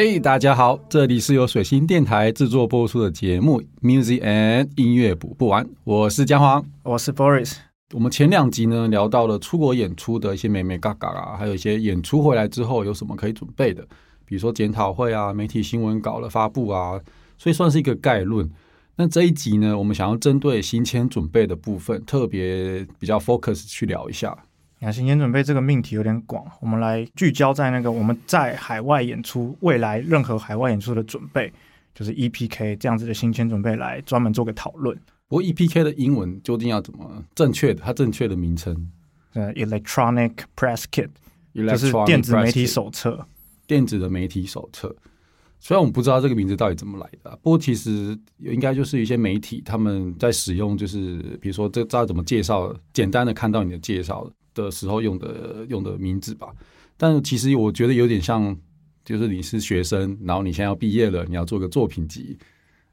嘿、大家好，这里是由水星电台制作播出的节目《Music and 音乐补不完》，我是姜黄。我是 Boris。我们前两集呢聊到了出国演出的一些美美嘎嘎啊，还有一些演出回来之后有什么可以准备的，比如说检讨会啊、媒体新闻稿的发布啊，所以算是一个概论。那这一集呢，我们想要针对行前准备的部分，特别比较 focus 去聊一下。那行前准备这个命题有点广，我们来聚焦在那个我们在海外演出、未来任何海外演出的准备，就是 EPK 这样子的行前准备来专门做个讨论。不过 EPK 的英文究竟要怎么正确的？它正确的名称呃，Electronic Press Kit 就是电子媒体手册。电子的媒体手册。虽然我们不知道这个名字到底怎么来的啊、不过其实应该就是一些媒体他们在使用，就是比如说这知道怎么介绍，简单的看到你的介绍的时候用的用的名字吧。但其实我觉得有点像，就是你是学生，然后你现在要毕业了，你要做个作品集，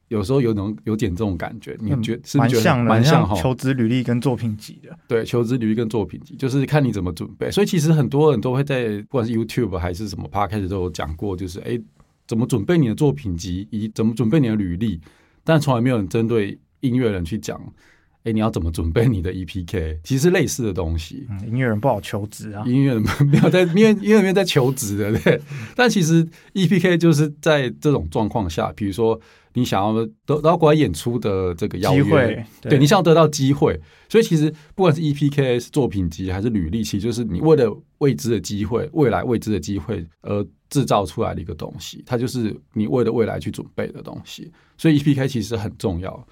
有时候有种有点这种感觉，你觉是蛮像的，蛮像哈？求职履历跟作品集的。对，求职履历跟作品集，就是看你怎么准备。所以其实很多人都会在不管是 YouTube 还是什么 Podcast 都有讲过，就是哎，怎么准备你的作品集，以及怎么准备你的履历，但从来没有人针对音乐人去讲，哎，你要怎么准备你的 EPK？其实类似的东西，嗯，音乐人不好求职啊。音乐人 没有在，因为音乐人在求职的，对。但其实 EPK 就是在这种状况下，比如说你想要得得到国外演出的这个机会，对你想要得到机会，所以其实不管是 EPK 是作品集还是履历，其实就是你为了未知的机会、未来未知的机会而制造出来的一个东西，它就是你为了未来去准备的东西。所以 EPK 其实很重要。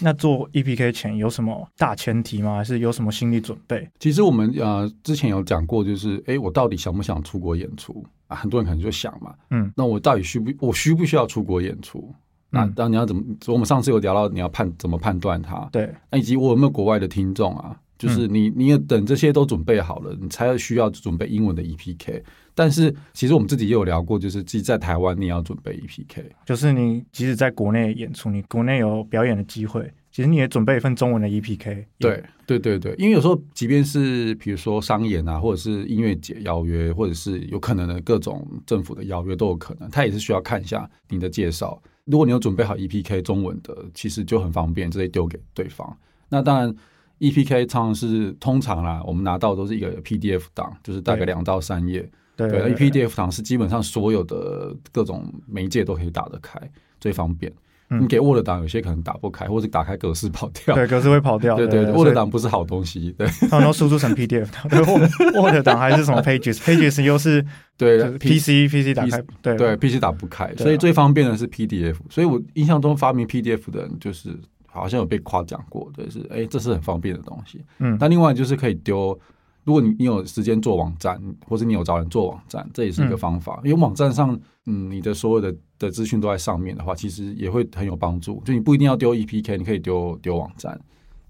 那做 EPK 前有什么大前提吗？还是有什么心理准备？其实我们呃之前有讲过，就是诶，我到底想不想出国演出啊？很多人可能就想嘛，嗯，那我到底需不我需不需要出国演出？那嗯当然你要怎么？我们上次有聊到你要判怎么判断它，对，那以及我有没有国外的听众啊？就是你，你也等这些都准备好了，你才需要准备英文的 EPK。但是其实我们自己也有聊过，就是自己在台湾你也要准备 E EPK。就是你即使在国内演出，你国内有表演的机会，其实你也准备一份中文的 EPK。对对对对，因为有时候即便是比如说商演啊，或者是音乐节邀约，或者是有可能的各种政府的邀约都有可能，他也是需要看一下你的介绍。如果你有准备好 EPK 中文的，其实就很方便，直接丢给对方。那当然，EPK 常常是通常啦，我们拿到都是一个 PDF 档，就是大概对两到三页。对对，PDF 档是基本上所有的各种媒介都可以打得开，最方便。嗯你给 Word 档，有些可能打不开，或者打开格式跑掉。对格式会跑掉。对对，Word 档不是好东西。对他们都输出成 PDF 档，对 Word 档还是什么 Pages，Pages 又是对 PC PC 打开，对对 PC 打不开，所以最方便的是 PDF。所以我印象中发明 PDF 的人，就是好像有被夸奖过，对，是哎，这是很方便的东西。嗯，那另外就是可以丢，如果你你有时间做网站，或者你有找人做网站，这也是一个嗯方法。因为网站上，嗯，你的所有的的资讯都在上面的话，其实也会很有帮助。就你不一定要丢 EPK，你可以丢丢网站。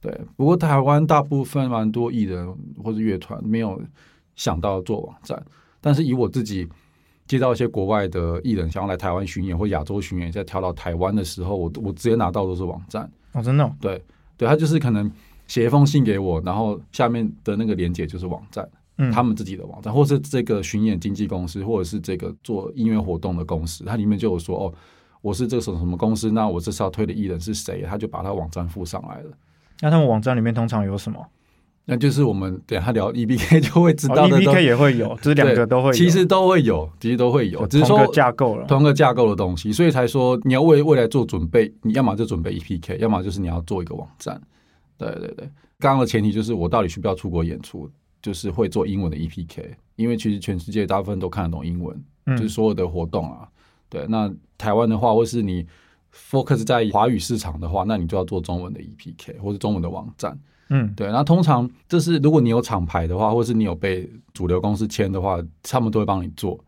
对，不过台湾大部分蛮多艺人或者乐团没有想到做网站，但是以我自己接到一些国外的艺人想要来台湾巡演或亚洲巡演，在调到台湾的时候，我我直接拿到都是网站。哦，真的哦，对，对他就是可能写一封信给我，然后下面的那个连接就是网站，嗯，他们自己的网站，或是这个巡演经纪公司，或者是这个做音乐活动的公司，它里面就有说哦，我是这个什么什么公司，那我这次要推的艺人是谁，他就把他网站附上来了。那他们网站里面通常有什么？那就是我们等一下聊 EBK 就会知哦道的都、，EPK 也会有，这两个都会有，其实都会有，其实都会有，只是说同个架构了。同个架构的东西，所以才说你要为未来做准备，你要么就准备 EPK，要么就是你要做一个网站。对对对，刚刚的前提就是我到底需不需要出国演出，就是会做英文的 EPK，因为其实全世界大部分都看得懂英文，嗯就是所有的活动啊。对，那台湾的话，或是你 focus 在华语市场的话，那你就要做中文的 EPK 或是中文的网站。嗯，对，那通常这是如果你有厂牌的话，或是你有被主流公司签的话，他们都会帮你做。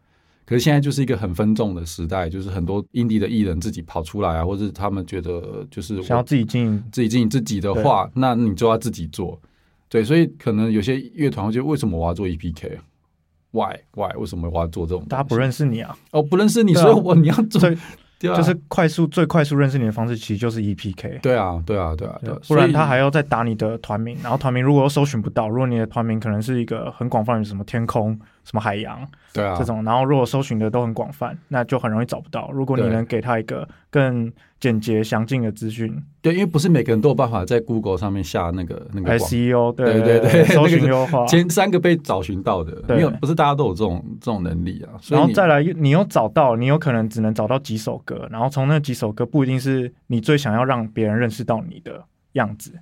可是现在就是一个很分众的时代，就是很多 indie 的艺人自己跑出来啊，或者他们觉得就是想要自己经营，自己经营自己的话，那你就要自己做。对，所以可能有些乐团会觉得，为什么我要做 EPK？Why Why 为什么我要做这种？大家不认识你啊，哦，不认识你，所以我你要做，最对啊，就是快速最快速认识你的方式，其实就是 EPK。对啊，对啊，对啊，对啊，不然他还要再打你的团名，然后团名如果又搜寻不到，如果你的团名可能是一个很广泛的什么天空、什么海洋对啊，这种，然后如果搜寻的都很广泛，那就很容易找不到。如果你能给他一个更简洁详尽的资讯。对，因为不是每个人都有办法在 Google 上面下那个那个，SEO 对对对对搜寻那个优化，前三个被找寻到的，对。没有不是大家都有这种这种能力啊，然后再来，你又找到，你有可能只能找到几首歌，然后从那几首歌不一定是你最想要让别人认识到你的样子。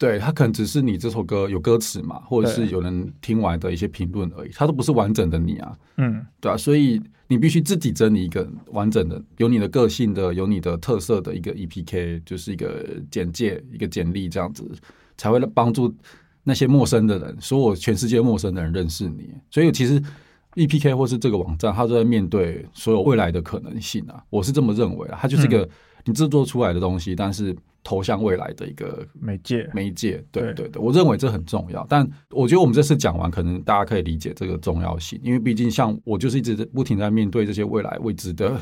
对他可能只是你这首歌有歌词嘛，或者是有人听完的一些评论而已，它都不是完整的你啊，嗯，对啊，所以你必须自己整理一个完整的、有你的个性的、有你的特色的一个 EPK，就是一个简介、一个简历这样子，才会帮助那些陌生的人，所有全世界陌生的人认识你。所以其实 EPK 或是这个网站，它都在面对所有未来的可能性啊，我是这么认为啊，它就是一个你制作出来的东西，但是投向未来的一个媒介，媒介，对对对对，我认为这很重要。但我觉得我们这次讲完，可能大家可以理解这个重要性，因为毕竟像我就是一直不停在面对这些未来未知的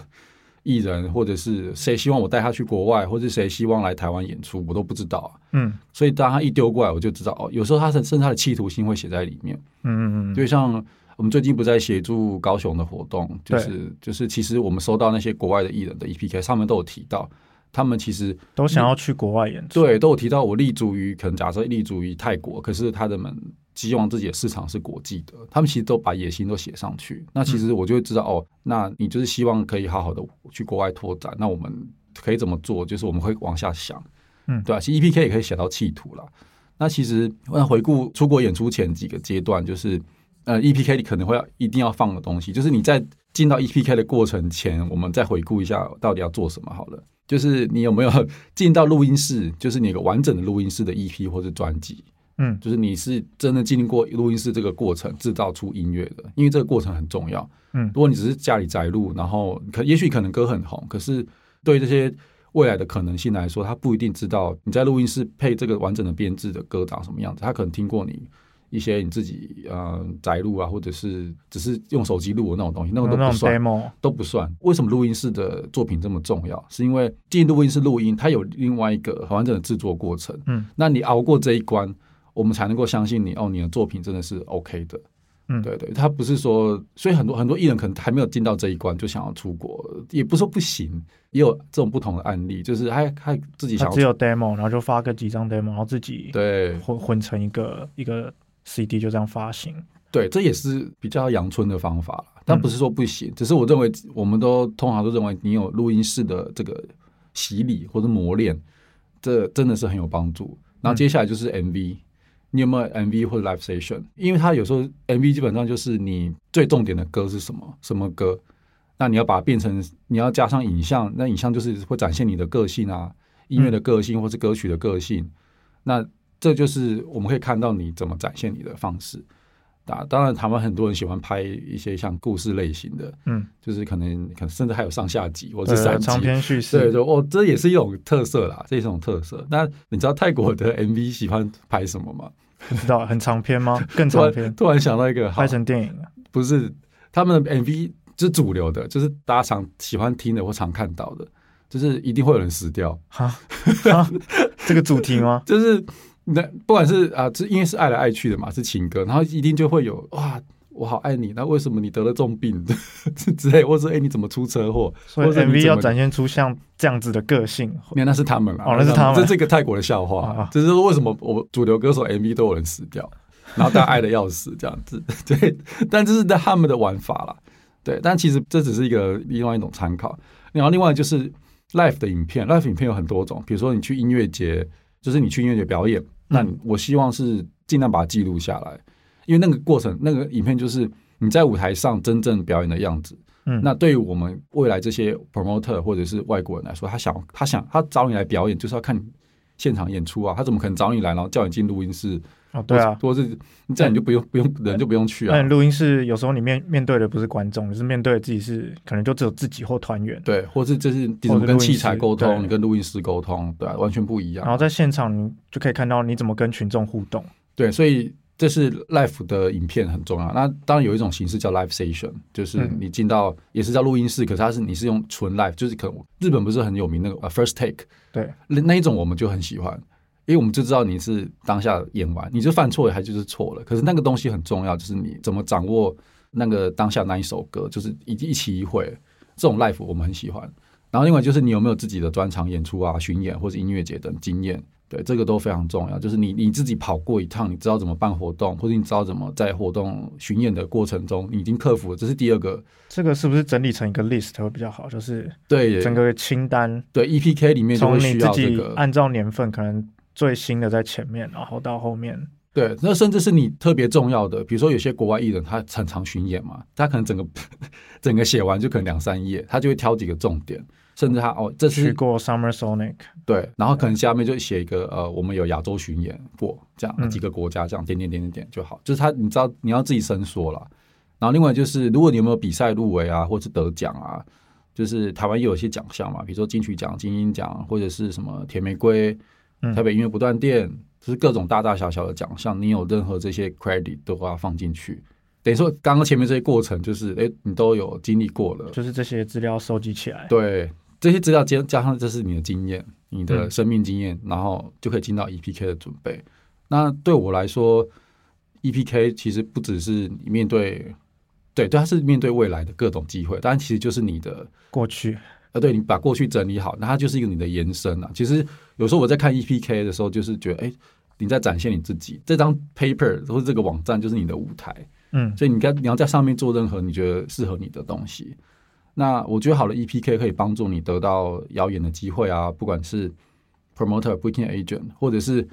艺人，或者是谁希望我带他去国外，或者谁希望来台湾演出，我都不知道啊。嗯所以当他一丢过来，我就知道哦，有时候他甚甚至他的企图心会写在里面。嗯嗯嗯，就像我们最近不在协助高雄的活动，就是就是其实我们收到那些国外的艺人的 EPK，上面都有提到，他们其实都想要去国外演出。对，都有提到我立足于可能假设立足于泰国，可是他的们希望自己的市场是国际的，他们其实都把野心都写上去。那其实我就会知道、哦，那你就是希望可以好好的去国外拓展，那我们可以怎么做？就是我们会往下想，嗯对啊，其实 EPK 也可以写到企图啦。那其实那回顾出国演出前几个阶段，就是呃 EPK 你可能会要一定要放的东西，就是你在进到 EPK 的过程前，我们再回顾一下到底要做什么好了。就是你有没有进到录音室，就是你有个完整的录音室的 EP 或者专辑，嗯就是你是真的经历过录音室这个过程，制造出音乐的，因为这个过程很重要。嗯如果你只是家里宅录，然后可也许可能歌很红，可是对这些未来的可能性来说，他不一定知道你在录音室配这个完整的编制的歌长什么样子。他可能听过你一些你自己呃宅录啊，或者是只是用手机录的那种东西，那个都不算。都不算。为什么录音室的作品这么重要？是因为进录音室录音，它有另外一个很完整的制作过程。嗯，那你熬过这一关，我们才能够相信你哦，你的作品真的是 OK 的。嗯对对，他不是说，所以很多很多艺人可能还没有进到这一关就想要出国，也不是说不行，也有这种不同的案例，就是他他自己想只有 demo，然后就发个几张 demo，然后自己对混混成一个一个 CD 就这样发行。对，这也是比较阳春的方法啦但嗯不是说不行，只是我认为我们都通常都认为你有录音室的这个洗礼或者磨练，这真的是很有帮助。然后接下来就是 MV，、你有没有 MV 或者 Live Session？因为它有时候 MV 基本上就是你最重点的歌是什么，什么歌，那你要把它变成，你要加上影像，那影像就是会展现你的个性啊，音乐的个性或是歌曲的个性。那这就是我们可以看到你怎么展现你的方式。啊，当然，台湾很多人喜欢拍一些像故事类型的，嗯，就是可能可能甚至还有上下集或者是对，三集，长篇叙事。对对哦，这也是一种特色啦，这也是一种特色。那你知道泰国的 MV 喜欢拍什么吗？不知道很长篇吗？更突长篇然，突然想到一个，拍成电影了。不是他们的 MV 是主流的，就是大家常喜欢听的或常看到的，就是一定会有人死掉，哈，哈这个主题吗？就是那不管是啊，这因为是爱来爱去的嘛，是情歌，然后一定就会有哇。我好爱你，那为什么你得了重病 之类，或者哎、你怎么出车祸？所以 MV 要展现出像这样子的个性。没有，那是他们啦。哦那是他们这是一个泰国的笑话啊，就是说为什么我主流歌手 MV 都有人死掉，然后大家爱的要死这样子。对，但这是在他们的玩法啦。对，但其实这只是一个另外一种参考。然后另外就是 Life 的影片，Life 影片有很多种，比如说你去音乐节，就是你去音乐节表演，那我希望是尽量把它记录下来，因为那个过程，那个影片就是你在舞台上真正表演的样子。嗯，那对于我们未来这些 promoter 或者是外国人来说，他想他想他找你来表演，就是要看你现场演出啊，他怎么可能找你来，然后叫你进录音室？哦，对啊，或是你这样你就不用不用人就不用去啊那你。录音室有时候你面面对的不是观众，你是面对的自己是可能就只有自己或团员。对，或是这是你怎么跟器材师沟通，你跟录音师沟通，对啊，完全不一样。然后在现场你就可以看到你怎么跟群众互动。对，所以这是 live 的影片很重要。那当然有一种形式叫 live session，就是嗯你进到也是叫录音室，可是它是你是用纯 live，就是可能日本不是很有名那个呃 first take，对，那那一种我们就很喜欢，因为我们就知道你是当下演完，你就犯错了还就是错了。可是那个东西很重要，就是你怎么掌握那个当下那一首歌，就是一一期一会这种 life 我们很喜欢。然后另外就是你有没有自己的专场演出啊、巡演或者音乐节等经验，对这个都非常重要。就是你你自己跑过一趟，你知道怎么办活动，或者你知道怎么在活动巡演的过程中你已经克服了，这是第二个。这个是不是整理成一个 list 会比较好？就是对整个清单，对 EPK 里面就会需要这个按照年份，可能最新的在前面，然后到后面。对，那甚至是你特别重要的，比如说有些国外艺人他很常巡演嘛，他可能整个 整个写完就可能两三页，他就会挑几个重点。甚至他哦，这去过 Summer Sonic，对，然后可能下面就写一个呃，我们有亚洲巡演过，这样几个国家这样点点点点点就好。就是他，你知道你要自己伸缩了。然后另外就是，如果你有没有比赛入围啊，或者是得奖啊，就是台湾也有一些奖项嘛，比如说金曲奖、金鹰奖，或者是什么甜玫瑰、台北音乐不断电，就是各种大大小小的奖项，你有任何这些 credit 都要放进去。等于说刚刚前面这些过程，就是哎，你都有经历过了，就是这些资料收集起来，对。这些资料加加上，这是你的经验，你的生命经验，然后就可以进到 EPK 的准备。那对我来说，EPK 其实不只是面对，对，对，它是面对未来的各种机会，当然其实就是你的过去。呃，对你把过去整理好，那它就是一个你的延伸啊。其实有时候我在看 EPK 的时候，就是觉得，哎，你在展现你自己，这张 paper 或者这个网站就是你的舞台，嗯，所以你该你要在上面做任何你觉得适合你的东西。那我觉得好的 EPK 可以帮助你得到谣言的机会啊，不管是 promoter、booking agent，或者是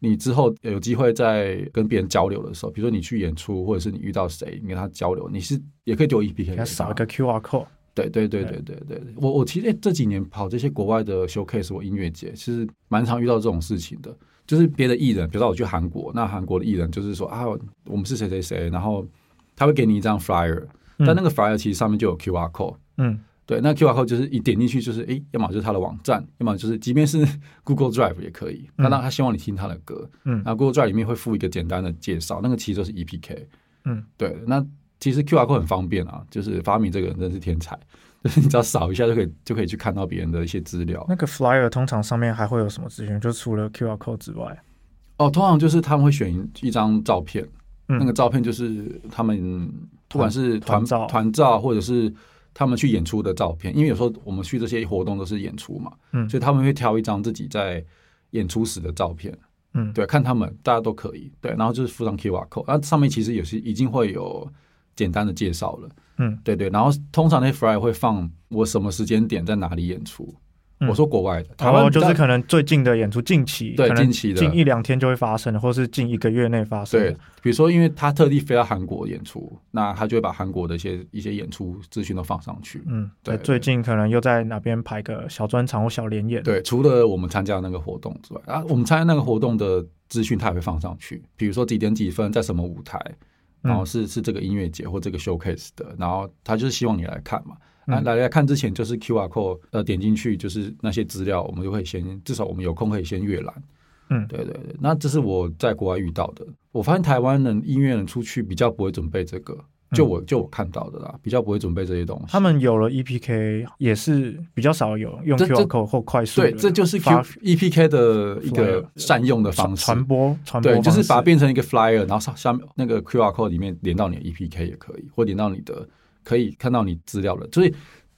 你之后有机会在跟别人交流的时候，比如说你去演出，或者是你遇到谁，你跟他交流，你是也可以丢 EPK，扫一个 QR code。对对对对。对对，我我其实这几年跑这些国外的 showcase 或音乐节，其实蛮常遇到这种事情的，就是别的艺人，比如说我去韩国，那韩国的艺人就是说啊，我们是谁谁谁，然后他会给你一张 flyer，但那个 flyer 其实上面就有 QR code。嗯，对，那 Q R code 就是一点进去就是，哎，要么就是他的网站，要么就是即便是 Google Drive 也可以。那那他希望你听他的歌，嗯，那 Google Drive 里面会附一个简单的介绍，那个其实就是 E P K。嗯，对，那其实 Q R code 很方便啊，就是发明这个人真是天才，就是你只要扫一下就可以就可以去看到别人的一些资料。那个 Flyer 通常上面还会有什么资讯？就除了 Q R code 之外，哦，通常就是他们会选一张照片，那个照片就是他们不管是团照、团照或者是。他们去演出的照片，因为有时候我们去这些活动都是演出嘛，嗯，所以他们会挑一张自己在演出时的照片，嗯，对，看他们大家都可以，对，然后就是附上 QR code，那上面其实也是已经会有简单的介绍了，嗯，对对，然后通常那 flyer 会放我什么时间点在哪里演出。我说国外的，台湾就是可能最近的演出，近期对近期的近一两天就会发生的，或是近一个月内发生。对，比如说，因为他特地飞到韩国演出，那他就会把韩国的一些一些演出资讯都放上去。嗯，对，最近可能又在哪边排个小专场或小联演。对，除了我们参加那个活动之外，啊，我们参加那个活动的资讯他也会放上去，比如说几点几分在什么舞台，然后是是这个音乐节或这个 showcase 的，然后他就是希望你来看嘛。来来来看之前就是 Q R code，呃，点进去就是那些资料，我们就会先至少我们有空可以先阅览。嗯，对对对，那这是我在国外遇到的。我发现台湾人音乐人出去比较不会准备这个，就我就我看到的啦，比较不会准备这些东西。他们有了 E P K，也是比较少有用 R code 或快速。对，这就是 Q E P K 的一个善用的方式，传播传播，对，就是把它变成一个 flyer，然后上下面那个 Q R code 里面连到你的 E P K 也可以，或连到你的。可以看到你资料的，所以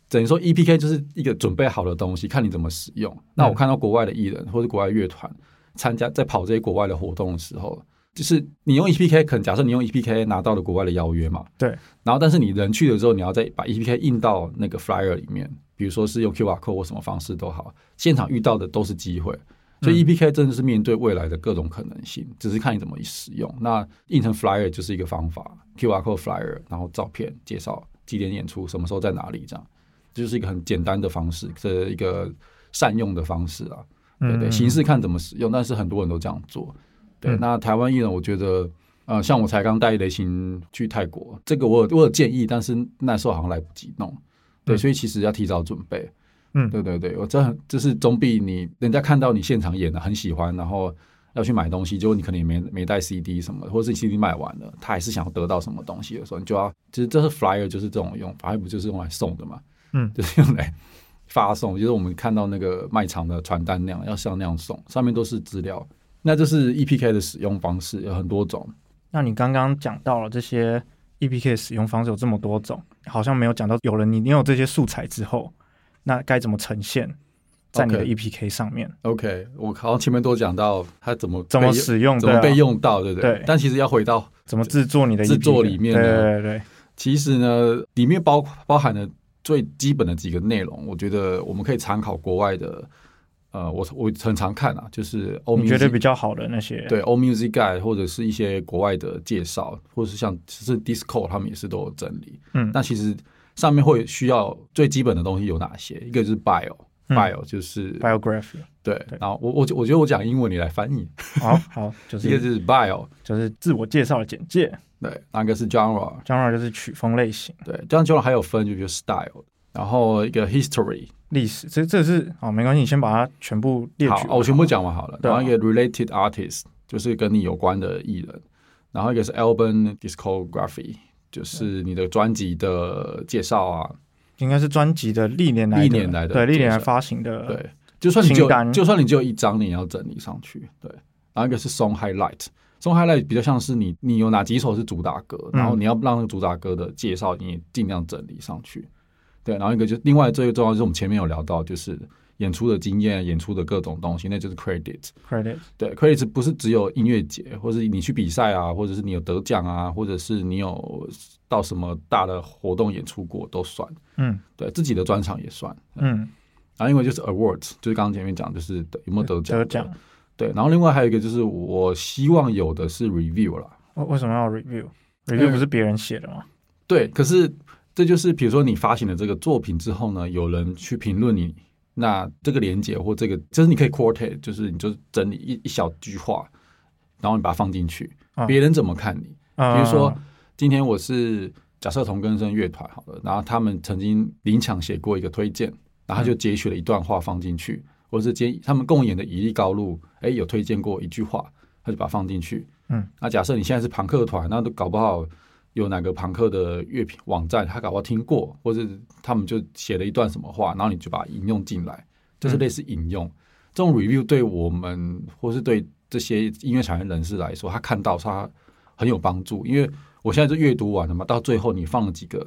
等于说 E P K 就是一个准备好的东西，看你怎么使用。那我看到国外的艺人或者国外乐团参加在跑这些国外的活动的时候，就是你用 E P K，可能假设你用 E P K 拿到了国外的邀约嘛，对。然后但是你人去了之后，你要再把 E P K 印到那个 flyer 里面，比如说是用 Q R code 或什么方式都好，现场遇到的都是机会。所以 E P K 真的是面对未来的各种可能性，只是看你怎么使用。那印成 flyer 就是一个方法，Q R code flyer，然后照片介绍。几点演出？什么时候在哪里？这样，这就是一个很简单的方式，这一个善用的方式啊。对对，形式看怎么使用，但是很多人都这样做。对，那台湾艺人，我觉得，呃，像我才刚带雷行去泰国，这个我有我有建议，但是那时候好像来不及弄。对，所以其实要提早准备。嗯，对对对，我这很就是总比你人家看到你现场演的很喜欢，然后。要去买东西，结果你可能也没没带 CD 什么，或者是 CD 卖完了，他还是想要得到什么东西的时候，你就要，其实这是 flyer 就是这种用法，不就是用来送的嘛？嗯，就是用来发送，就是我们看到那个卖场的传单那样，要像那样送，上面都是资料，那就是 EPK 的使用方式有很多种。那你刚刚讲到了这些 EPK 的使用方式有这么多种，好像没有讲到有了你你有这些素材之后，那该怎么呈现在你的 EPK 上面 OK，我好像前面都讲到它怎么怎么使用，怎么被用到，对不对？对但其实要回到怎么制作你的制作里面对对对，其实呢，里面包包含了最基本的几个内容，我觉得我们可以参考国外的，呃，我我很常看啊，就是欧你觉得比较好的那些，对 All Music Guide 或者是一些国外的介绍，或者是像其实 Discord 他们也是都有整理。嗯，那其实上面会需要最基本的东西有哪些？一个就是 Bio。嗯。Bio 就是、biography，对对，然后我我我觉得我讲英文你来翻译，好好就是。一个就是 Bio，就是自我介绍的简介。对，然后一个是 Genre，，genre 就是曲风类型、对，这样 Genre 还有分就比如 Style，然后一个 History，历史，这这是哦没关系，你先把它全部列举好，哦我全部讲完好了。然后一个 related artist 就是跟你有关的艺人，然后一个是 album discography，就是你的专辑的介绍啊。应该是专辑的历年来的历年来的对历年来发行的，对，就算你只有清单就算你只有一张，你也要整理上去。对，然后一个是 song highlight。song highlight 比较像是你你有哪几首是主打歌，嗯然后你要让那个主打歌的介绍你尽量整理上去。对，然后一个就另外最重要就是我们前面有聊到，就是演出的经验、演出的各种东西，那就是 credit。credit，对，credits 不是只有音乐节，或者你去比赛啊，或者是你有得奖啊，或者是你有到什么大的活动演出过都算。嗯对自己的专场也算。嗯，然后因为就是 awards，就是刚刚前面讲，就是有没有得奖的。得奖，对，然后另外还有一个就是我希望有的是 review 啦。为为什么要 review？review 嗯不是别人写的吗？对，可是这就是比如说你发行了这个作品之后呢，有人去评论你，那这个连接或这个，就是你可以 quote，it，就是你就整理一一小句话，然后你把它放进去，嗯别人怎么看你？嗯比如说今天我是假设同根生乐团好了，然后他们曾经林强写过一个推荐，然后就截取了一段话放进去，或者是接他们共演的以利高路，哎，有推荐过一句话，他就把它放进去。嗯，那假设你现在是朋克团，那都搞不好有哪个朋克的乐评网站，他搞不好听过，或者他们就写了一段什么话，然后你就把它引用进来，就是类似引用。这种 review 对我们或是对这些音乐产业人士来说，他看到他很有帮助，因为我现在就阅读完了嘛，到最后你放了几个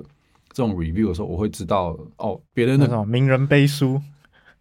这种 review 的时候，我会知道哦，别人的那种名人背书，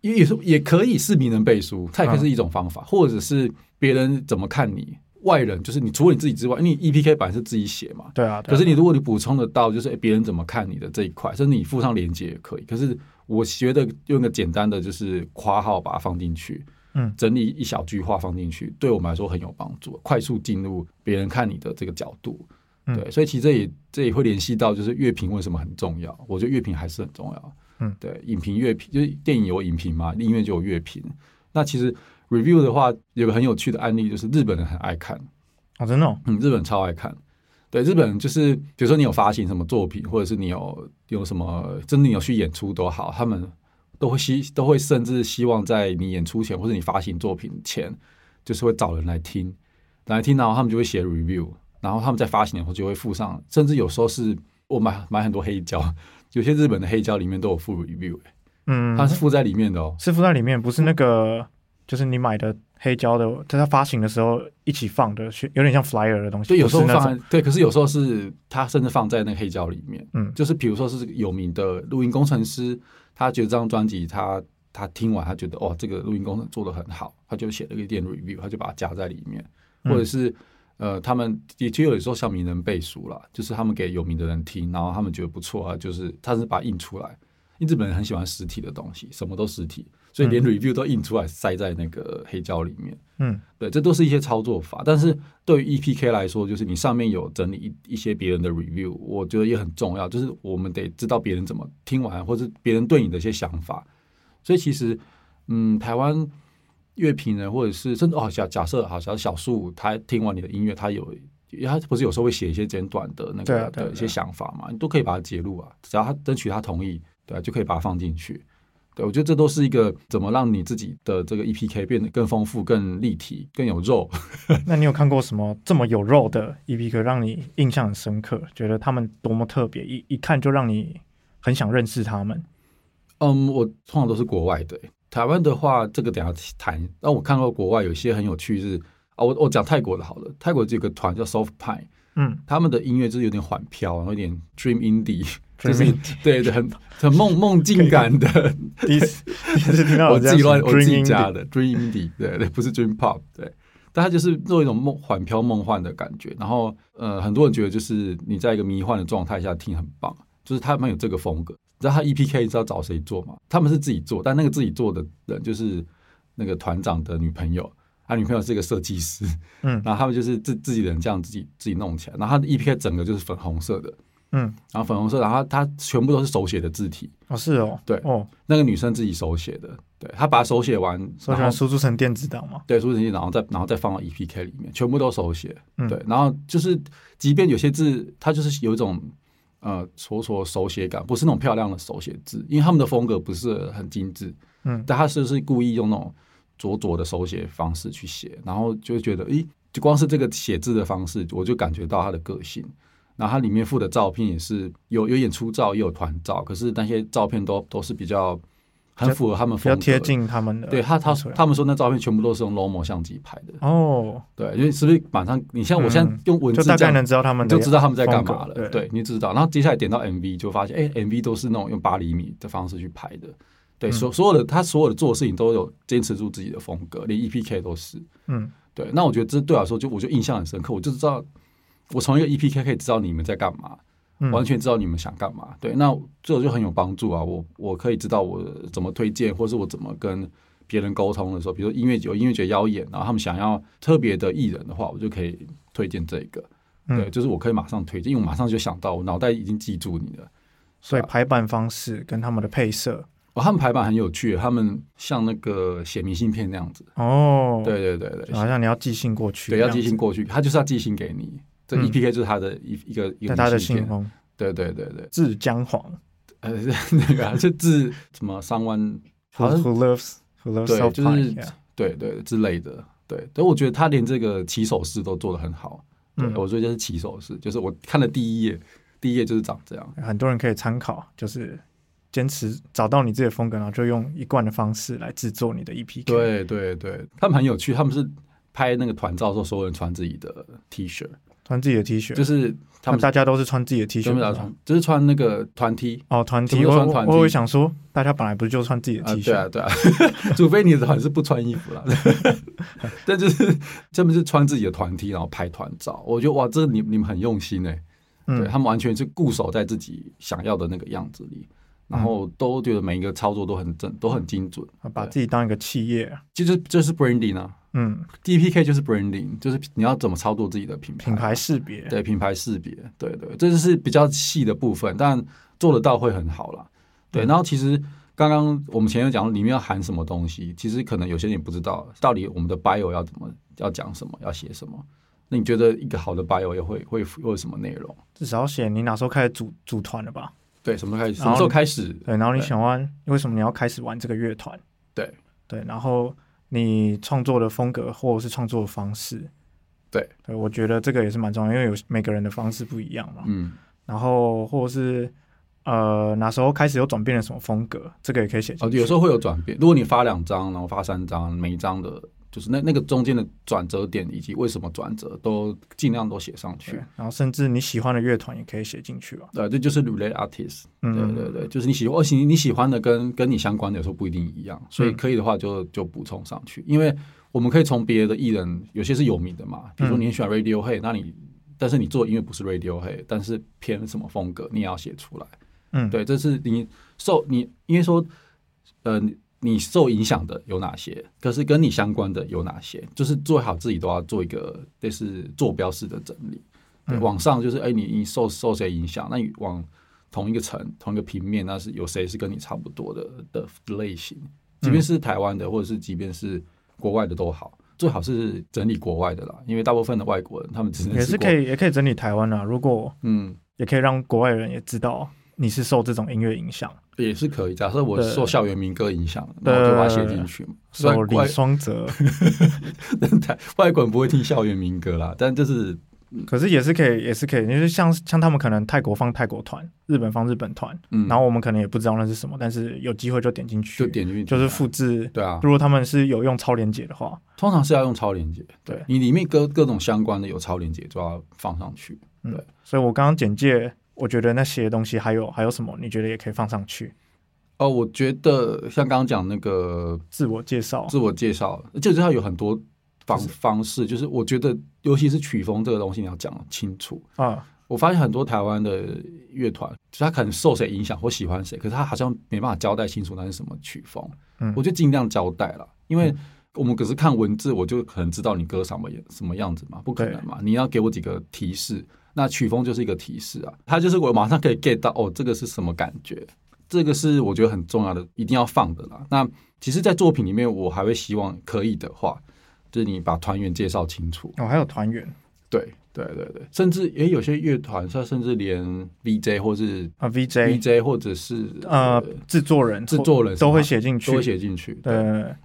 也也是也可以是名人背书，它也可以是一种方法，或者是别人怎么看你，外人就是你除了你自己之外，因为你 EPK 版是自己写嘛，对啊，对啊可是你如果你补充得到，就是诶别人怎么看你的这一块，甚至你附上连接也可以。可是我觉得用个简单的就是括号把它放进去，嗯整理一小句话放进去，对我们来说很有帮助，快速进入别人看你的这个角度。嗯对，所以其实这也这也会联系到，就是乐评为什么很重要。我觉得乐评还是很重要。嗯，对，影评、乐评就是电影有影评嘛，音乐就有乐评。那其实 review 的话，有个很有趣的案例，就是日本人很爱看。啊，真的哦，嗯，日本超爱看。对，日本就是比如说你有发行什么作品，或者是你有有什么，真的你有去演出都好，他们都会希都会甚至希望在你演出前或者你发行作品前，就是会找人来听，来听，然后他们就会写 review，然后他们在发行的时候就会附上，甚至有时候是我买买很多黑胶，有些日本的黑胶里面都有附 review，、欸、嗯，它是附在里面的哦。是附在里面，不是那个，就是你买的黑胶的，在它发行的时候一起放的，是有点像 flyer 的东西。对，有时候放对，可是有时候是它甚至放在那个黑胶里面。嗯就是比如说是有名的录音工程师，他觉得这张专辑他他听完他觉得哦这个录音工程做的很好，他就写了一点 review，他就把它夹在里面，嗯或者是呃他们的确有时候像名人背书啦，就是他们给有名的人听，然后他们觉得不错啊，就是他是把它印出来。因为日本人很喜欢实体的东西，什么都实体，所以连嗯 review 都印出来塞在那个黑胶里面。嗯对，这都是一些操作法。但是对于 EPK 来说，就是你上面有整理一一些别人的 review，我觉得也很重要。就是我们得知道别人怎么听完，或者别人对你的一些想法。所以其实，嗯，台湾乐评人或者是甚至哦，假假设好，像小树他听完你的音乐，他有他不是有时候会写一些简短的那个的一些想法嘛，你都可以把它截录啊，只要他争取他同意，对、啊，就可以把它放进去。对，我觉得这都是一个怎么让你自己的这个 EPK 变得更丰富、更立体、更有肉。那你有看过什么这么有肉的 EPK 让你印象很深刻？觉得他们多么特别，一一看就让你很想认识他们。嗯，我通常都是国外的、台湾的话，这个等一下谈。那我看到国外有些很有趣是啊，我我讲泰国的好了，泰国这个团叫 Soft Pine，嗯，他们的音乐就是有点缓飘，然后有点 dream indie，就是对对，很很梦梦境感的。第一次第一次听到 我自己乱我自己加的 dream indie，对对，不是 dream pop，对。但它就是做一种梦缓飘梦幻的感觉，然后呃，很多人觉得就是你在一个迷幻的状态下听很棒，就是他们有这个风格。你知道他 EPK 知道找谁做吗？他们是自己做，但那个自己做的人就是那个团长的女朋友，他女朋友是一个设计师，嗯然后他们就是自自己人这样自己自己弄起来，然后他的 EPK 整个就是粉红色的，嗯，然后粉红色，然后它全部都是手写的字体，哦是哦，对。哦，那个女生自己手写的，对她把它手写完，然后输出成电子档嘛，对输进去，然后再然后再放到 EPK 里面，全部都手写，嗯。对，然后就是即便有些字，它就是有一种呃戳戳手写感，不是那种漂亮的手写字，因为他们的风格不是很精致，嗯。但他是是故意用那种拙拙的手写方式去写，然后就会觉得，咦，就光是这个写字的方式，我就感觉到他的个性。然后它里面附的照片也是有有演出照，也有团照，可是那些照片都都是比较很符合他们风格，比较贴。近他们的，对他他他们说那照片全部都是用 Lomo 相机拍的，哦，对，因为是不是马上你像我现在用文字这样就大概能知道他们就知道他们在干嘛了，对。对，你知道。然后接下来点到 MV 就发现，哎，MV 都是那种用八厘米的方式去拍的，对，嗯。所所有的他所有的做事情都有坚持住自己的风格，连 EPK 都是，嗯。对。那我觉得这对我来说就我就印象很深刻，我就知道我从一个 EPK 可以知道你们在干嘛，嗯，完全知道你们想干嘛，对。那这就很有帮助啊，我我可以知道我怎么推荐，或是我怎么跟。别人沟通的时候，比如说音乐节有音乐节邀演，然后他们想要特别的艺人的话，我就可以推荐这个。嗯对，就是我可以马上推荐，因为我马上就想到，我脑袋已经记住你了。所以排版方式跟他们的配色，哦，他们排版很有趣，他们像那个写明信片那样子。哦，，对对对对，好像你要寄信过去，对要寄信过去，他就是要寄信给你。EPK 就是他的一一个一个他的信封，对对对对，致姜黄呃，那个啊是字什么三湾，好，Who 像 who loves who loves 对对对之类的。对，但我觉得他连这个起手式都做得很好。对，嗯我觉得就是起手式，就是我看了第一页，第一页就是长这样。很多人可以参考，就是坚持找到你自己的风格，然后就用一贯的方式来制作你的 E EPK。，对对对，他们很有趣，他们是拍那个团照的时候，所有人穿自己的 T 恤，穿自己的 T 恤，就是他们大家都是穿自己的 T 恤。就是穿那个团 T 哦，团 T，我我我会想说，大家本来不是就穿自己的啊，T 恤，对啊对啊，除非你的团是不穿衣服啦，但就是他们是穿自己的团 T，然后拍团照，我觉得哇，这你你们很用心哎、对嗯，他们完全是固守在自己想要的那个样子里。然后都觉得每一个操作都很正，都很精准，把自己当一个企业，其实这是 branding 啊嗯，，DPK 就是 branding，就是你要怎么操作自己的品牌，品牌识别，对品牌识别，对对，这就是比较细的部分，但做得到会很好啦。对，嗯然后其实刚刚我们前面讲里面要含什么东西，其实可能有些人也不知道，到底我们的 bio 要怎么要讲什么，要写什么。那你觉得一个好的 bio 也会会会有什么内容？至少写你哪时候开始组组团了吧？对，什么时候开始？什么时候开始？对，然后你对喜欢为什么你要开始玩这个乐团？对对，然后你创作的风格或者是创作的方式，对对，我觉得这个也是蛮重要，因为有每个人的方式不一样嘛。嗯，然后或者是呃哪时候开始有转变了什么风格，这个也可以写哦，有时候会有转变。如果你发两张，然后发三张，每一张的，就是那那个中间的转折点以及为什么转折，都尽量都写上去。，然后甚至你喜欢的乐团也可以写进去吧。对，这就是 relate artist。嗯，对对对，就是你喜欢，而且你喜欢的跟跟你相关的有时候不一定一样，所以嗯可以的话就就补充上去，因为我们可以从别的艺人，有些是有名的嘛，比如说嗯你很喜欢 Radiohead，那你但是你做音乐不是 Radiohead，但是偏什么风格，你也要写出来。嗯，对，这是你受你因为说，呃，你你受影响的有哪些？可是跟你相关的有哪些？就是做好自己都要做一个类似坐标式的整理。对，嗯往上就是哎、你你受受谁影响？那你往同一个层、同一个平面，那是有谁是跟你差不多的的类型？即便是台湾的，或者是即便是国外的都好，最好是整理国外的啦，因为大部分的外国人他们只能也是可以，也可以整理台湾啊。如果嗯。也可以让国外人也知道你是受这种音乐影响。也是可以。假设我对受校园民歌影响，然后就把它写进去嘛。虽受李双泽，台 外国人不会听校园民歌啦，但就是可是也是可以，也是可以，就是像像他们可能泰国放泰国团，日本放日本团，嗯，然后我们可能也不知道那是什么，但是有机会就点进去，就点进去，就是复制。对啊，如果他们是有用超连接的话，通常是要用超连接。对你里面各各种相关的有超连接就要放上去。对，所以我刚刚简介，我觉得那些东西还有还有什么，你觉得也可以放上去？哦，我觉得像刚刚讲那个自我介绍，自我介绍，就是它有很多方方式，就是我觉得尤其是曲风这个东西，你要讲清楚啊。我发现很多台湾的乐团，就他可能受谁影响或喜欢谁，可是他好像没办法交代清楚那是什么曲风。嗯，我就尽量交代了，因为我们可是看文字，我就可能知道你歌什么什么样子嘛，不可能嘛。你要给我几个提示，那曲风就是一个提示啊，它就是我马上可以 get 到哦，这个是什么感觉。这个是我觉得很重要的，一定要放的啦。那其实，在作品里面，我还会希望可以的话，就是你把团员介绍清楚。哦，还有团员，对对对对，甚至也有些乐团，他甚至连 VJ 或是啊 VJ VJ 或者是呃制作人制作人都会写进去，都会写进去。对，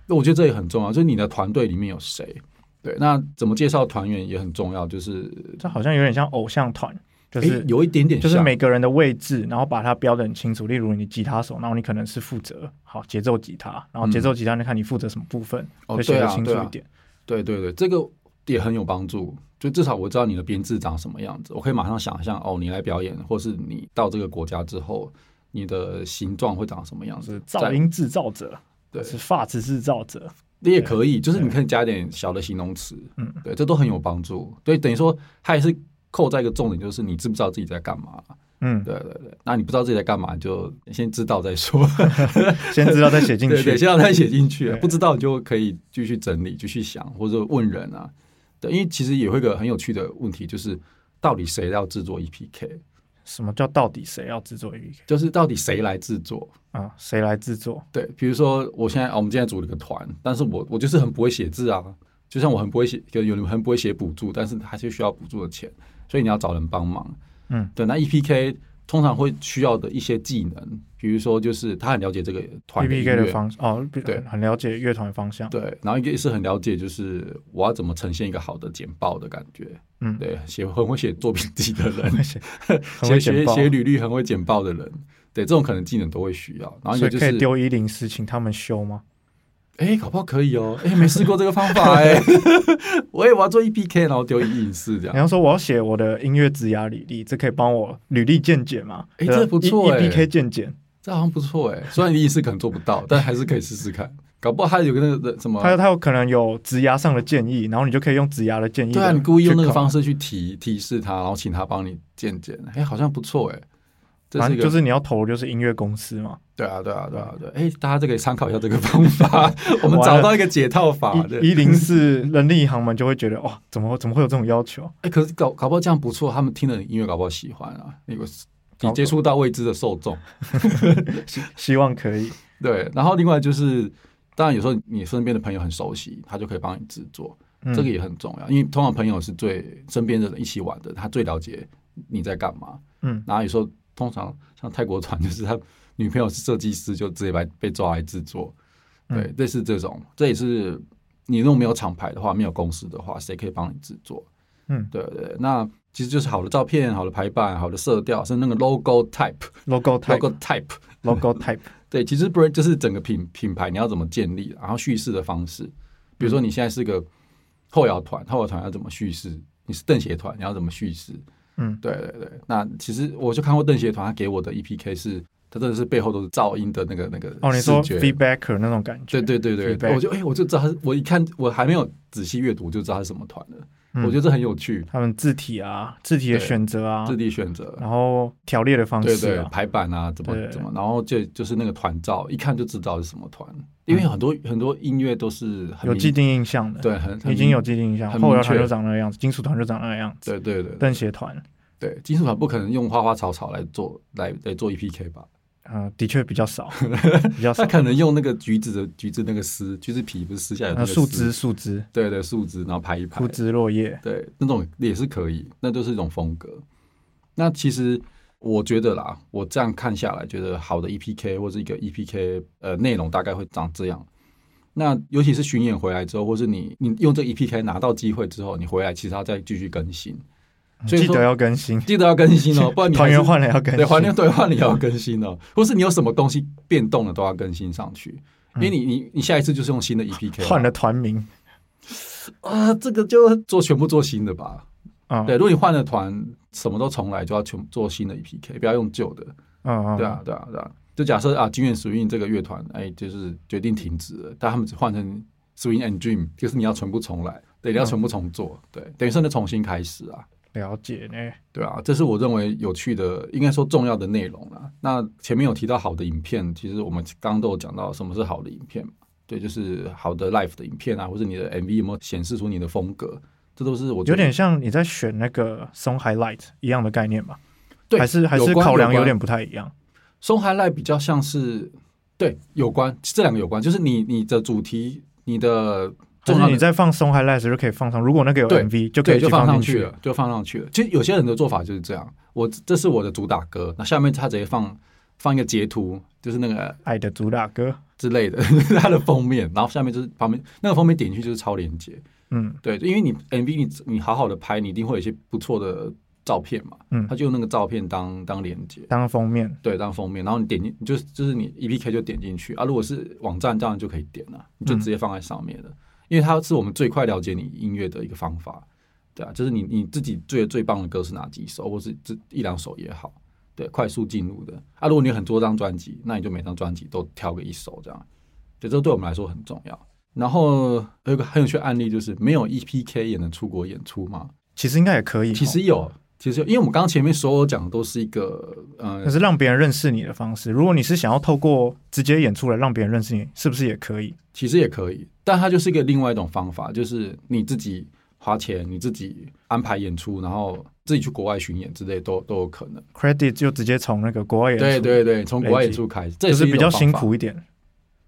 那我觉得这也很重要，就是你的团队里面有谁。对，那怎么介绍团员也很重要，就是这好像有点像偶像团。就是有一点点，就是每个人的位置，然后把它标的很清楚。例如你吉他手，然后你可能是负责好节奏吉他，然后节奏吉他，你看你负责什么部分，就写的清楚一点。对对对，这个也很有帮助。就至少我知道你的编制长什么样子，我可以马上想象哦，你来表演，或是你到这个国家之后，你的形状会长什么样子。噪音制造者，对，是发质制造者，你也可以，就是你可以加点小的形容词，嗯，对，这都很有帮助。对，等于说它也是。扣在一个重点，就是你知不知道自己在干嘛？嗯，对对对。那你不知道自己在干嘛，就先知道再说。先知道再写进去，对对，先让它写进去。不知道你就可以继续整理、继续想，或者问人啊。对，因为其实也会一个很有趣的问题，就是到底谁要制作 EPK？什么叫到底谁要制作 APK？就是到底谁来制作啊？谁来制作？对，比如说我现在，我们现在组了个团，但是我我就是很不会写字啊。就像我很不会写，就有人很不会写补助，但是还是需要补助的钱。所以你要找人帮忙，嗯，对。那 EPK 通常会需要的一些技能，比如说就是他很了解这个团 EPK 的方哦，对，很了解乐团方向，对。然后一个也是很了解，就是我要怎么呈现一个好的简报的感觉，嗯，对。写很会写作品集的人，写 写写履历很会简报的人，对，这种可能技能都会需要。然后就是可以丢一零四，请他们修吗？哎，搞不好可以哦！哎，没试过这个方法哎，我也我要做 EPK，然后丢一零四这样。你要说我要写我的音乐职涯履历，这可以帮我履历见解吗？哎，这不错哎，EPK 见解，这好像不错哎。虽然你影视可能做不到，但还是可以试试看。搞不好他有个那个什么，他他有可能有职涯上的建议，然后你就可以用职涯的建议。对啊，你故意用那个方式去提提示他，然后请他帮你见解。哎，好像不错哎。反正就是你要投，就是音乐公司嘛。对啊，对啊，对啊，对。哎，大家这个参考一下这个方法，我们找到一个解套法。一零四人力银行们就会觉得，哇，怎么怎么会有这种要求？哎，可是搞搞不好这样不错，他们听的音乐搞不好喜欢啊。那个你接触到未知的受众，希希望可以。对，然后另外就是，当然有时候你身边的朋友很熟悉，他就可以帮你制作，这个也很重要。因为通常朋友是最身边的人一起玩的，他最了解你在干嘛。嗯，然后有时候。通常像泰国团，就是他女朋友是设计师，就直接被被抓来制作。对，类似这种，这也是你如果没有厂牌的话，没有公司的话，谁可以帮你制作？嗯，对对。那其实就是好的照片、好的排版、好的色调，是那个 logo type，logo type，logo type，logo type。对，其实不是，就是整个品品牌你要怎么建立，然后叙事的方式。比如说你现在是个后摇团，后摇团要怎么叙事？你是邓协团，你要怎么叙事？嗯，对对对，那其实我就看过邓协团，他给我的 EPK 是，他真的是背后都是噪音的那个那个哦，你说 feedbacker 那种感觉，对对对对，我就哎，我就知道他，我一看我还没有仔细阅读就知道他是什么团了，我觉得这很有趣，他们字体啊，字体的选择啊，字体选择，然后条列的方式，对对，排版啊，怎么怎么，然后就就是那个团照，一看就知道是什么团，因为很多很多音乐都是有既定印象的，对，很已经有既定印象，后摇团就长那个样子，金属团就长那个样子，对对对，邓协团。对，金属团不可能用花花草草来做来来做 EPK 吧？嗯，的确比较少，比较少。他可能用那个橘子的橘子那个丝，橘子皮不是撕下来那个树枝树枝，对对树枝，然后排一排，枯枝落叶，对，那种也是可以，那都是一种风格。那其实我觉得啦，我这样看下来，觉得好的 EPK 或者一个 EPK 呃内容大概会长这样。那尤其是巡演回来之后，或是你你用这 EPK 拿到机会之后，你回来其实要再继续更新。所以说记得要更新，记得要更新哦，不然你团员换了要更新，对，团员对换了也要更新哦，或是你有什么东西变动了都要更新上去，因为你你你下一次就是用新的 EPK 嘛换了团名。啊，这个就做全部做新的吧。啊，对，如果你换了团，什么都重来，就要全做新的 EPK，不要用旧的。嗯嗯，对啊，对啊，对啊。就假设啊，金元 Swing 这个乐团，哎，就是决定停止了，但他们只换成 Swing and Dream，就是你要全部重来，对，你要全部重做，对，等于说你重新开始啊。了解呢。对啊，这是我认为有趣的，应该说重要的内容啦。那前面有提到好的影片，其实我们刚刚都有讲到什么是好的影片嘛？对，就是好的 life 的影片啊，或者你的 MV 有没有显示出你的风格，这都是我有点像你在选那个 song highlight 一样的概念吧？对，还是还是考量有点不太一样。song highlight 比较像是对有关这两个有关，就是你你的主题，你的就重要的是你在放 song highlight 时就可以放上，如果那个有对 MV 就可以就放上去。了，就放上去了。其实有些人的做法就是这样，我这是我的主打歌，那下面他直接放放一个截图，就是那个爱的主打歌，之类的，它的封面，然后下面就是旁边那个封面点进去就是超连接，嗯。对，因为你 MV 你你好好的拍，你一定会有一些不错的照片嘛，嗯。他，就用那个照片当当连接，当封面，对，当封面，然后你点进，就是就是你 EPK 就点进去啊。如果是网站，这样就可以点了，你就直接放在上面了，因为它是我们最快了解你音乐的一个方法，对啊，就是你你自己最最棒的歌是哪几首，或是这一两首也好，对，快速进入的啊。如果你有很多张专辑，那你就每张专辑都挑个一首这样，对，这对我们来说很重要。然后有一个很有趣的案例，就是没有 EPK 也能出国演出吗？其实应该也可以哦。其实有，其实因为我们刚刚前面所有讲的都是一个呃可是让别人认识你的方式，如果你是想要透过直接演出来让别人认识你，是不是也可以？其实也可以，但它就是一个另外一种方法，就是你自己花钱，你自己安排演出，然后自己去国外巡演之类都都有可能。credit 就直接从那个国外演出，对对对，从国外演出开始，这也就是比较辛。苦一点。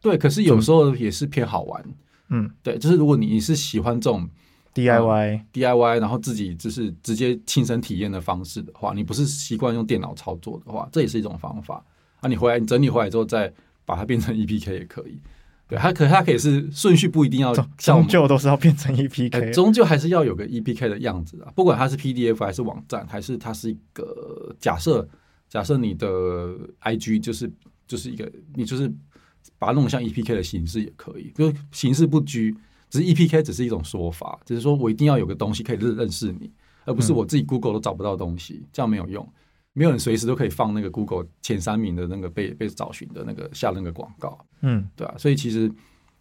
对，可是有时候也是偏好玩。嗯对，就是如果你你是喜欢这种，DIY，DIY，然后自己就是直接亲身体验的方式的话，你不是习惯用电脑操作的话，这也是一种方法。啊，你回来你整理回来之后，再把它变成 EPK 也可以。对，它可它可以是顺序不一定要终像终究都是要变成呃 EPK。终究还是要有个 EPK 的样子啊，不管它是 PDF 还是网站，还是它是一个假设，假设你的 IG 就是就是一个，你就是把它弄得像 EPK 的形式也可以，就是形式不拘，只是 EPK 只是一种说法，只是说我一定要有个东西可以认认识你，而不是我自己 Google 都找不到东西，这样没有用。没有人随时都可以放那个 Google 前三名的那个被被找寻的那个下那个广告，嗯，对啊，所以其实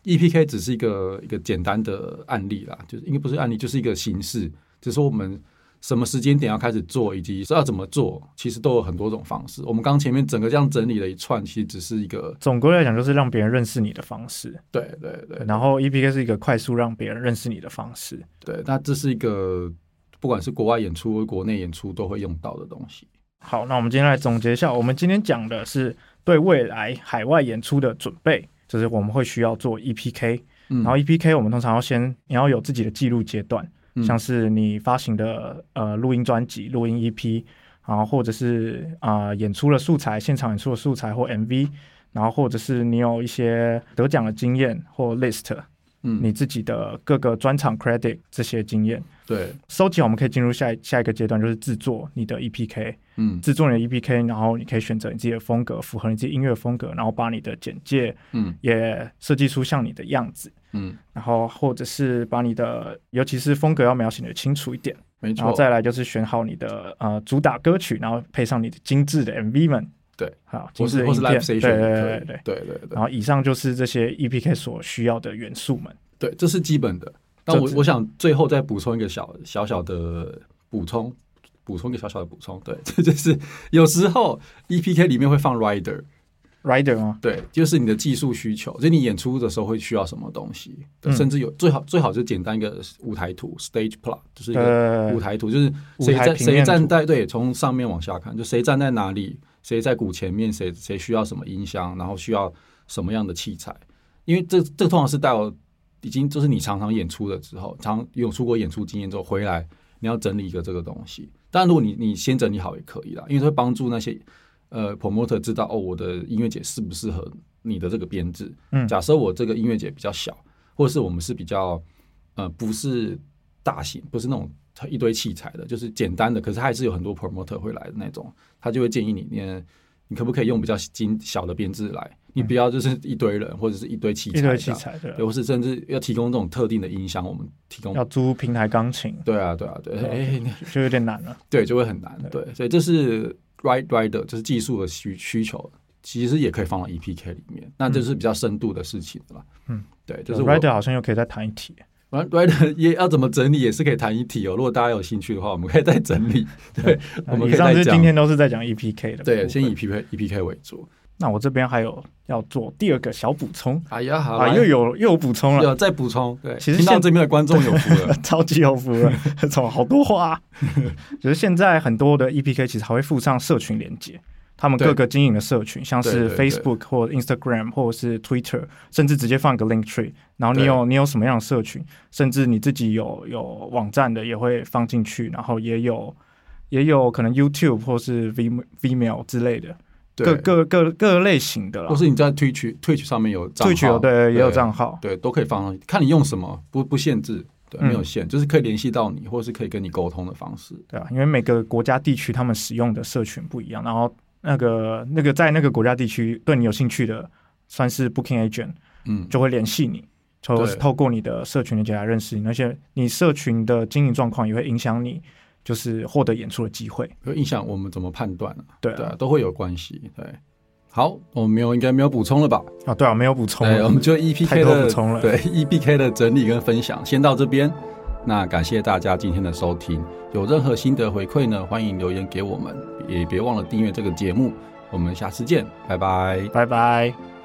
EPK 只是一个一个简单的案例啦，就是应该不是案例，就是一个形式，只是说我们什么时间点要开始做，以及是要怎么做，其实都有很多种方式。我们刚刚前面整个这样整理了一串，其实只是一个总归来讲就是让别人认识你的方式，对对对然后 EPK 是一个快速让别人认识你的方式。对，那这是一个不管是国外演出或国内演出都会用到的东西。好，那我们今天来总结一下，我们今天讲的是对未来海外演出的准备，就是我们会需要做 EPK，嗯，然后 EPK 我们通常要先你要有自己的记录阶段，嗯。像是你发行的呃录音专辑、录音 EP，然后或者是啊、呃演出的素材、现场演出的素材或 MV，然后或者是你有一些得奖的经验或 list，嗯，你自己的各个专场 credit 这些经验。对，收集好，我们可以进入下下一个阶段，就是制作你的 EPK。嗯。制作你的 EPK，然后你可以选择你自己的风格，符合你自己音乐风格，然后把你的简介嗯。也设计出像你的样子，嗯，然后或者是把你的，尤其是风格要描写的清楚一点，没错，然后再来就是选好你的呃主打歌曲，然后配上你的精致的 MV 们，对，好，精致的影片，live 对对对对对，对对对。然后以上就是这些 EPK 所需要的元素们。对，这是基本的。但我我想最后再补充一个小小小的补充，补充一个小小的补充，对，这 就是有时候 EPK 里面会放 rider，Rider 吗？对，就是你的技术需求，就你演出的时候会需要什么东西，嗯甚至有最好最好就简单一个舞台图 stage plot，就是一个呃舞，台图，就是谁在谁站在对，从上面往下看，就谁站在哪里，谁在鼓前面，谁谁需要什么音箱，然后需要什么样的器材，因为这这通常是到已经就是你常常演出了之后，常有出国演出经验之后回来，你要整理一个这个东西。当然，如果你你先整理好也可以啦，因为它会帮助那些呃 promoter 知道哦，我的音乐节适不适合你的这个编制。嗯。假设我这个音乐节比较小，或者是我们是比较呃不是大型，不是那种一堆器材的，就是简单的，可是还是有很多 promoter 会来的那种，他就会建议你，你你可不可以用比较精小的编制来？你不要就是一堆人或者是一堆器材，一堆器材对，或是甚至要提供这种特定的音箱，我们提供要租平台钢琴，对啊，对啊，对，哎，就有点难了，对，就会很难，对，所以这是 right rider，就是技术的需需求。其实也可以放到 EPK 里面，那这是比较深度的事情了。嗯，对，就是 Rider 好像又可以再谈一题。完 Rider 也要怎么整理，也是可以谈一题哦。如果大家有兴趣的话，我们可以再整理。对，我们以上是今天都是在讲 EPK 的。对，先以 EPK EPK 为主。那我这边还有要做第二个小补充。哎呀，好啊，又有又有补充了，有再补充。对，其实听到这边的观众有福了，超级有福了，从好多话。就是现在很多的 EPK 其实还会附上社群连接。他们各个经营的社群，像是 Facebook 或 Instagram 或者是 Twitter，甚至直接放一个 Link Tree，然后你有你有什么样的社群，甚至你自己有有网站的也会放进去，然后也有也有可能 YouTube 或是 V Vmail 之类的，各各各各类型的啦，或是你在 Twitch Twitch 上面有账号，对，也有账号，对，都可以放上去，看你用什么，不不限制，对，没有限，就是可以联系到你，或是可以跟你沟通的方式，对啊，因为每个国家地区他们使用的社群不一样，然后。那个那个在那个国家地区对你有兴趣的，算是 booking agent，嗯，就会联系你，透透过你的社群的接来认识你，而且你社群的经营状况也会影响你，就是获得演出的机会，有影响我们怎么判断对对，都会有关系。对，好，我们没有应该没有补充了吧？啊，对啊，没有补充，我们就 E P K 的补充了，对 E P K 的整理跟分享先到这边。那感谢大家今天的收听，有任何心得回馈呢，欢迎留言给我们，也别忘了订阅这个节目。我们下次见，拜拜，拜拜。